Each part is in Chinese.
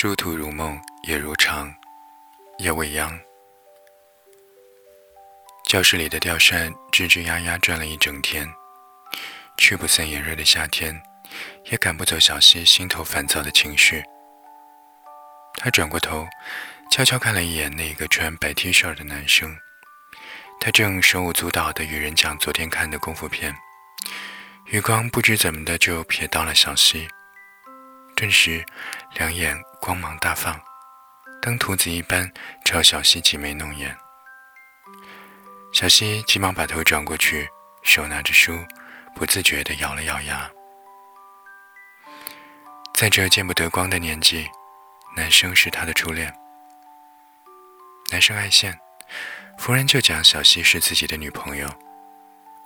殊途如梦，也如常，夜未央。教室里的吊扇吱吱呀呀转了一整天，驱不散炎热的夏天，也赶不走小溪心头烦躁的情绪。他转过头，悄悄看了一眼那个穿白 T 恤的男生，他正手舞足蹈地与人讲昨天看的功夫片，余光不知怎么的就瞥到了小溪，顿时两眼。光芒大放，登徒子一般朝小溪挤眉弄眼。小溪急忙把头转过去，手拿着书，不自觉地咬了咬牙。在这见不得光的年纪，男生是他的初恋。男生爱现，夫人就讲小溪是自己的女朋友，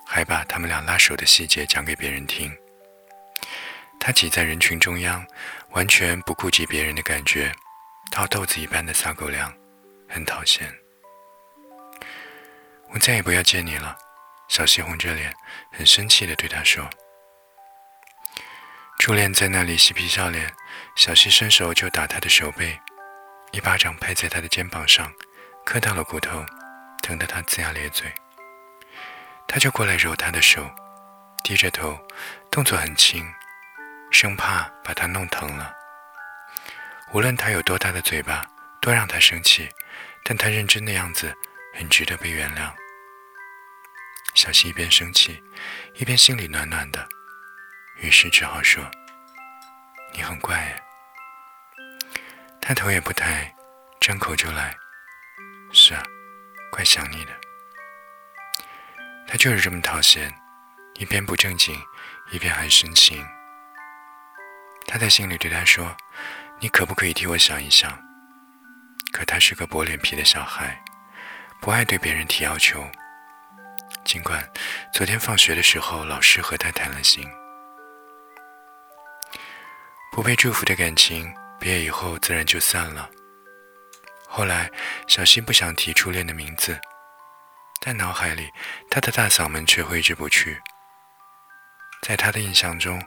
还把他们俩拉手的细节讲给别人听。他挤在人群中央，完全不顾及别人的感觉，掏豆子一般的撒狗粮，很讨嫌。我再也不要见你了，小西红着脸，很生气地对他说。初恋在那里嬉皮笑脸，小西伸手就打他的手背，一巴掌拍在他的肩膀上，磕到了骨头，疼得他龇牙咧嘴。他就过来揉他的手，低着头，动作很轻。生怕把他弄疼了。无论他有多大的嘴巴，多让他生气，但他认真的样子很值得被原谅。小溪一边生气，一边心里暖暖的，于是只好说：“你很怪。”他头也不抬，张口就来：“是啊，怪想你的。”他就是这么讨嫌，一边不正经，一边还深情。他在心里对他说：“你可不可以替我想一想？”可他是个薄脸皮的小孩，不爱对别人提要求。尽管昨天放学的时候，老师和他谈了心。不被祝福的感情，毕业以后自然就散了。后来，小溪不想提初恋的名字，但脑海里他的大嗓门却挥之不去。在他的印象中，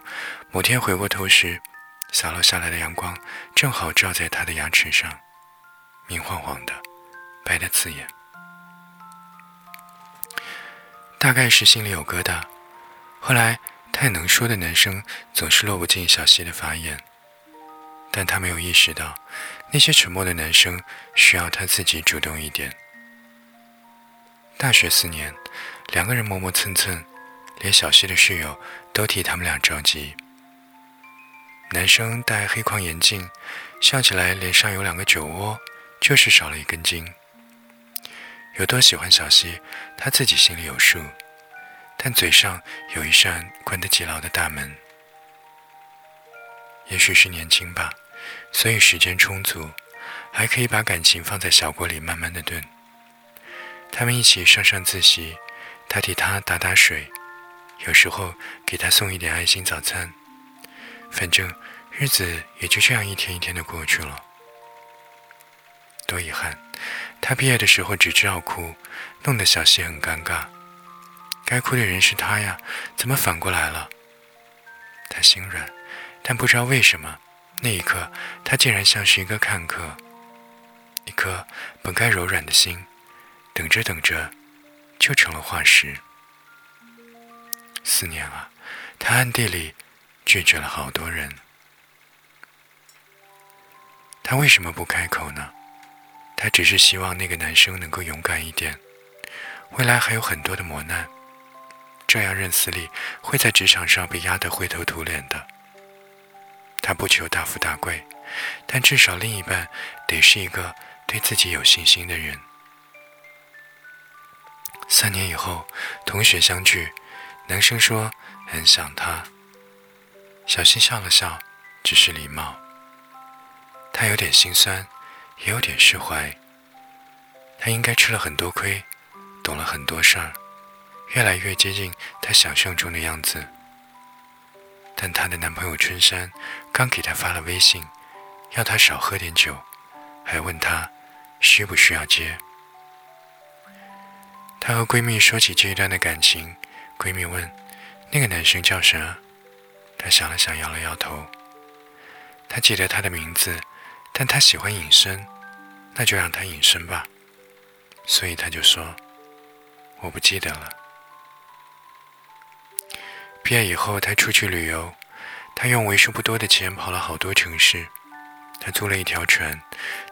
某天回过头时，洒落下来的阳光正好照在他的牙齿上，明晃晃的，白的刺眼。大概是心里有疙瘩，后来太能说的男生总是落不进小溪的法眼，但他没有意识到，那些沉默的男生需要他自己主动一点。大学四年，两个人磨磨蹭蹭，连小溪的室友都替他们俩着急。男生戴黑框眼镜，笑起来脸上有两个酒窝，就是少了一根筋。有多喜欢小溪，他自己心里有数，但嘴上有一扇关得极牢的大门。也许是年轻吧，所以时间充足，还可以把感情放在小锅里慢慢的炖。他们一起上上自习，他替他打打水，有时候给他送一点爱心早餐。反正日子也就这样一天一天的过去了。多遗憾，他毕业的时候只知道哭，弄得小溪很尴尬。该哭的人是他呀，怎么反过来了？他心软，但不知道为什么，那一刻他竟然像是一个看客。一颗本该柔软的心，等着等着，就成了化石。四年啊，他暗地里。拒绝了好多人，他为什么不开口呢？他只是希望那个男生能够勇敢一点，未来还有很多的磨难，这样任思力会在职场上被压得灰头土脸的。他不求大富大贵，但至少另一半得是一个对自己有信心的人。三年以后，同学相聚，男生说很想他。小溪笑了笑，只是礼貌。他有点心酸，也有点释怀。他应该吃了很多亏，懂了很多事儿，越来越接近他想象中的样子。但她的男朋友春山刚给她发了微信，要她少喝点酒，还问她需不需要接。她和闺蜜说起这一段的感情，闺蜜问：“那个男生叫啥？”他想了想，摇了摇头。他记得他的名字，但他喜欢隐身，那就让他隐身吧。所以他就说：“我不记得了。”毕业以后，他出去旅游，他用为数不多的钱跑了好多城市。他租了一条船，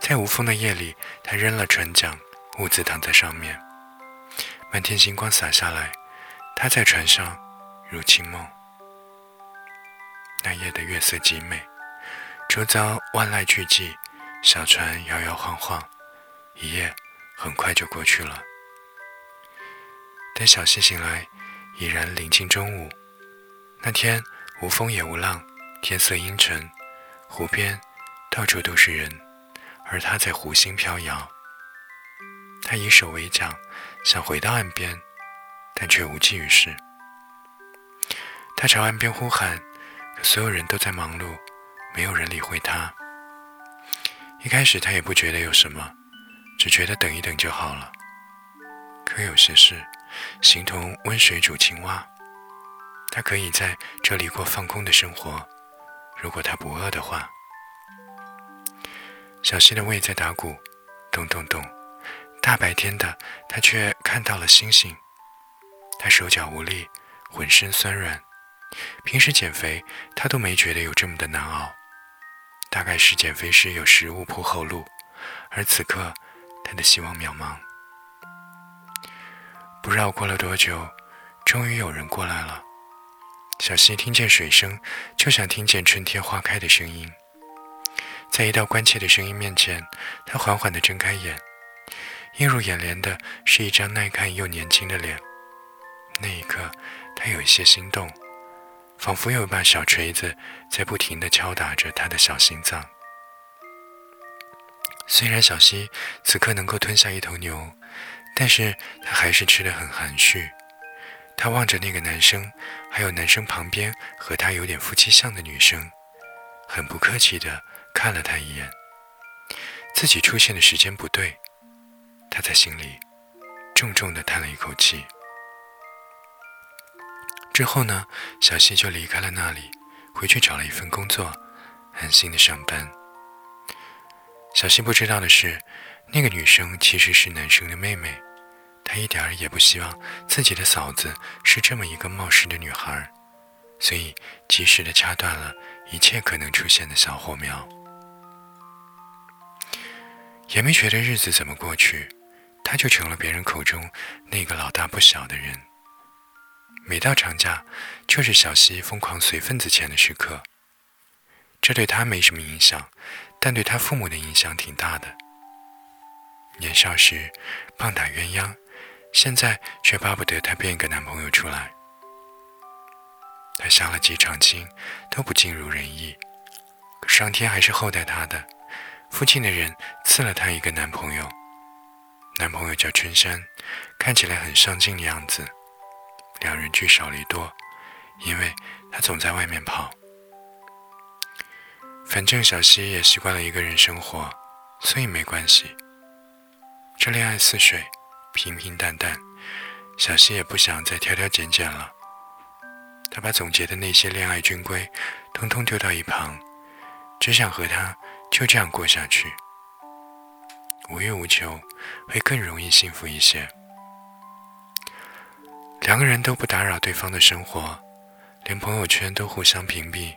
在无风的夜里，他扔了船桨，兀自躺在上面。满天星光洒下来，他在船上如清梦。那夜的月色极美，周遭万籁俱寂，小船摇摇晃晃，一夜很快就过去了。等小溪醒来，已然临近中午。那天无风也无浪，天色阴沉，湖边。到处都是人，而他在湖心飘摇。他以手为桨，想回到岸边，但却无济于事。他朝岸边呼喊，可所有人都在忙碌，没有人理会他。一开始他也不觉得有什么，只觉得等一等就好了。可有些事，形同温水煮青蛙。他可以在这里过放空的生活，如果他不饿的话。小溪的胃在打鼓，咚咚咚。大白天的，他却看到了星星。他手脚无力，浑身酸软。平时减肥，他都没觉得有这么的难熬。大概是减肥时有食物铺后路，而此刻，他的希望渺茫。不知道过了多久，终于有人过来了。小溪听见水声，就想听见春天花开的声音。在一道关切的声音面前，他缓缓地睁开眼，映入眼帘的是一张耐看又年轻的脸。那一刻，他有一些心动，仿佛有一把小锤子在不停地敲打着他的小心脏。虽然小溪此刻能够吞下一头牛，但是他还是吃得很含蓄。他望着那个男生，还有男生旁边和他有点夫妻相的女生，很不客气的。看了他一眼，自己出现的时间不对，他在心里重重的叹了一口气。之后呢，小西就离开了那里，回去找了一份工作，安心的上班。小西不知道的是，那个女生其实是男生的妹妹，她一点儿也不希望自己的嫂子是这么一个冒失的女孩，所以及时的掐断了一切可能出现的小火苗。也没觉得日子怎么过去，他就成了别人口中那个老大不小的人。每到长假，就是小西疯狂随份子钱的时刻。这对他没什么影响，但对他父母的影响挺大的。年少时棒打鸳鸯，现在却巴不得他变一个男朋友出来。他相了几场亲，都不尽如人意，可上天还是厚待他的。附近的人赐了她一个男朋友，男朋友叫春山，看起来很上进的样子。两人聚少离多，因为他总在外面跑。反正小西也习惯了一个人生活，所以没关系。这恋爱似水，平平淡淡，小西也不想再挑挑拣拣了。他把总结的那些恋爱军规，通通丢到一旁，只想和他。就这样过下去，无欲无求，会更容易幸福一些。两个人都不打扰对方的生活，连朋友圈都互相屏蔽。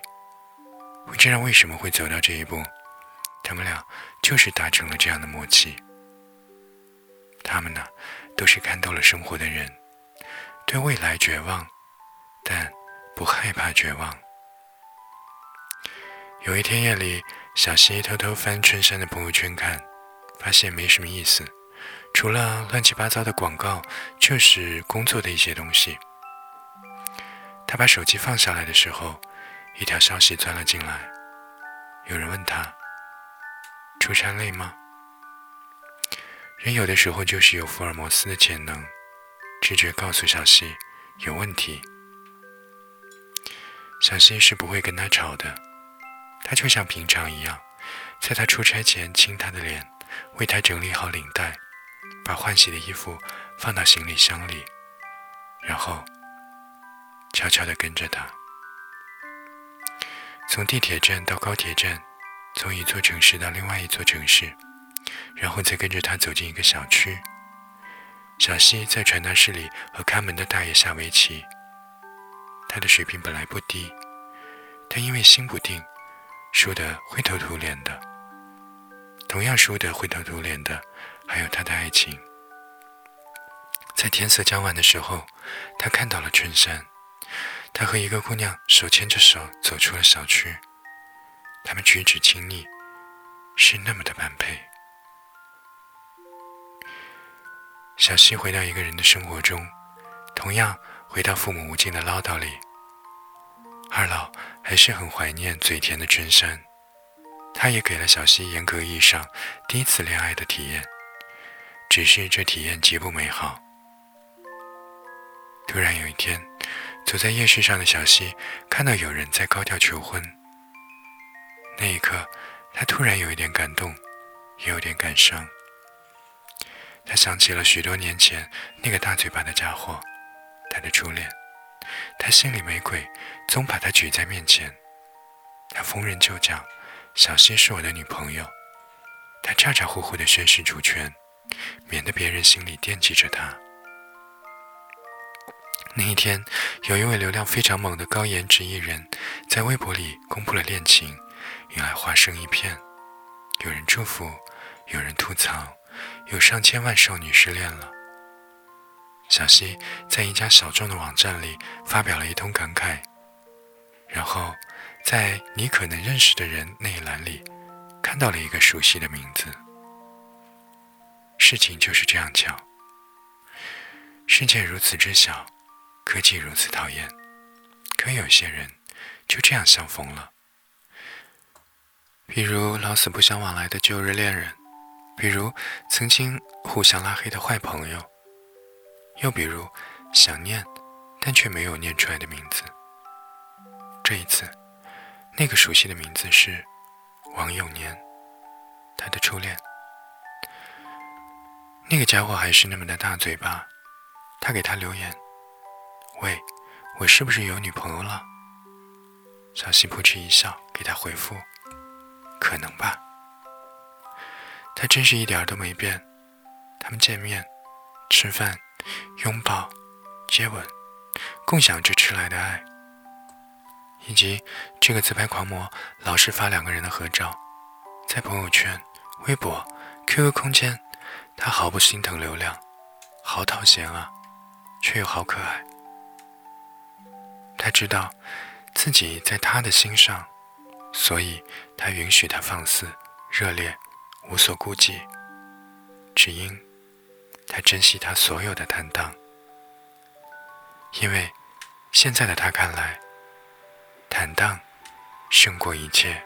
不知道为什么会走到这一步，他们俩就是达成了这样的默契。他们呢，都是看透了生活的人，对未来绝望，但不害怕绝望。有一天夜里。小西偷偷翻春山的朋友圈看，发现没什么意思，除了乱七八糟的广告，就是工作的一些东西。他把手机放下来的时候，一条消息钻了进来，有人问他：“出差累吗？”人有的时候就是有福尔摩斯的潜能，直觉告诉小西有问题。小西是不会跟他吵的。他就像平常一样，在他出差前亲他的脸，为他整理好领带，把换洗的衣服放到行李箱里，然后悄悄地跟着他。从地铁站到高铁站，从一座城市到另外一座城市，然后再跟着他走进一个小区。小西在传达室里和看门的大爷下围棋。他的水平本来不低，但因为心不定，输得灰头土脸的。同样输得灰头土脸的，还有他的爱情。在天色将晚的时候，他看到了春山。他和一个姑娘手牵着手走出了小区，他们举止亲昵，是那么的般配。小溪回到一个人的生活中，同样回到父母无尽的唠叨里。二老还是很怀念嘴甜的春山，他也给了小溪严格意义上第一次恋爱的体验，只是这体验极不美好。突然有一天，走在夜市上的小溪看到有人在高调求婚。那一刻，他突然有一点感动，也有点感伤。他想起了许多年前那个大嘴巴的家伙，他的初恋。他心里没鬼，总把他举在面前。他逢人就讲：“小溪是我的女朋友。”他咋咋呼呼地宣示主权，免得别人心里惦记着他。那一天，有一位流量非常猛的高颜值艺人，在微博里公布了恋情，引来花生一片。有人祝福，有人吐槽，有上千万少女失恋了。小西在一家小众的网站里发表了一通感慨，然后在“你可能认识的人”那一栏里看到了一个熟悉的名字。事情就是这样巧，世界如此之小。科技如此讨厌，可有些人就这样相逢了。比如老死不相往来的旧日恋人，比如曾经互相拉黑的坏朋友，又比如想念但却没有念出来的名字。这一次，那个熟悉的名字是王永年，他的初恋。那个家伙还是那么的大嘴巴，他给他留言。喂，我是不是有女朋友了？小西扑哧一笑，给他回复：“可能吧。”他真是一点都没变。他们见面、吃饭、拥抱、接吻，共享着迟来的爱，以及这个自拍狂魔老是发两个人的合照，在朋友圈、微博、QQ 空间，他毫不心疼流量，好讨嫌啊，却又好可爱。他知道自己在他的心上，所以他允许他放肆、热烈、无所顾忌，只因他珍惜他所有的坦荡。因为现在的他看来，坦荡胜过一切。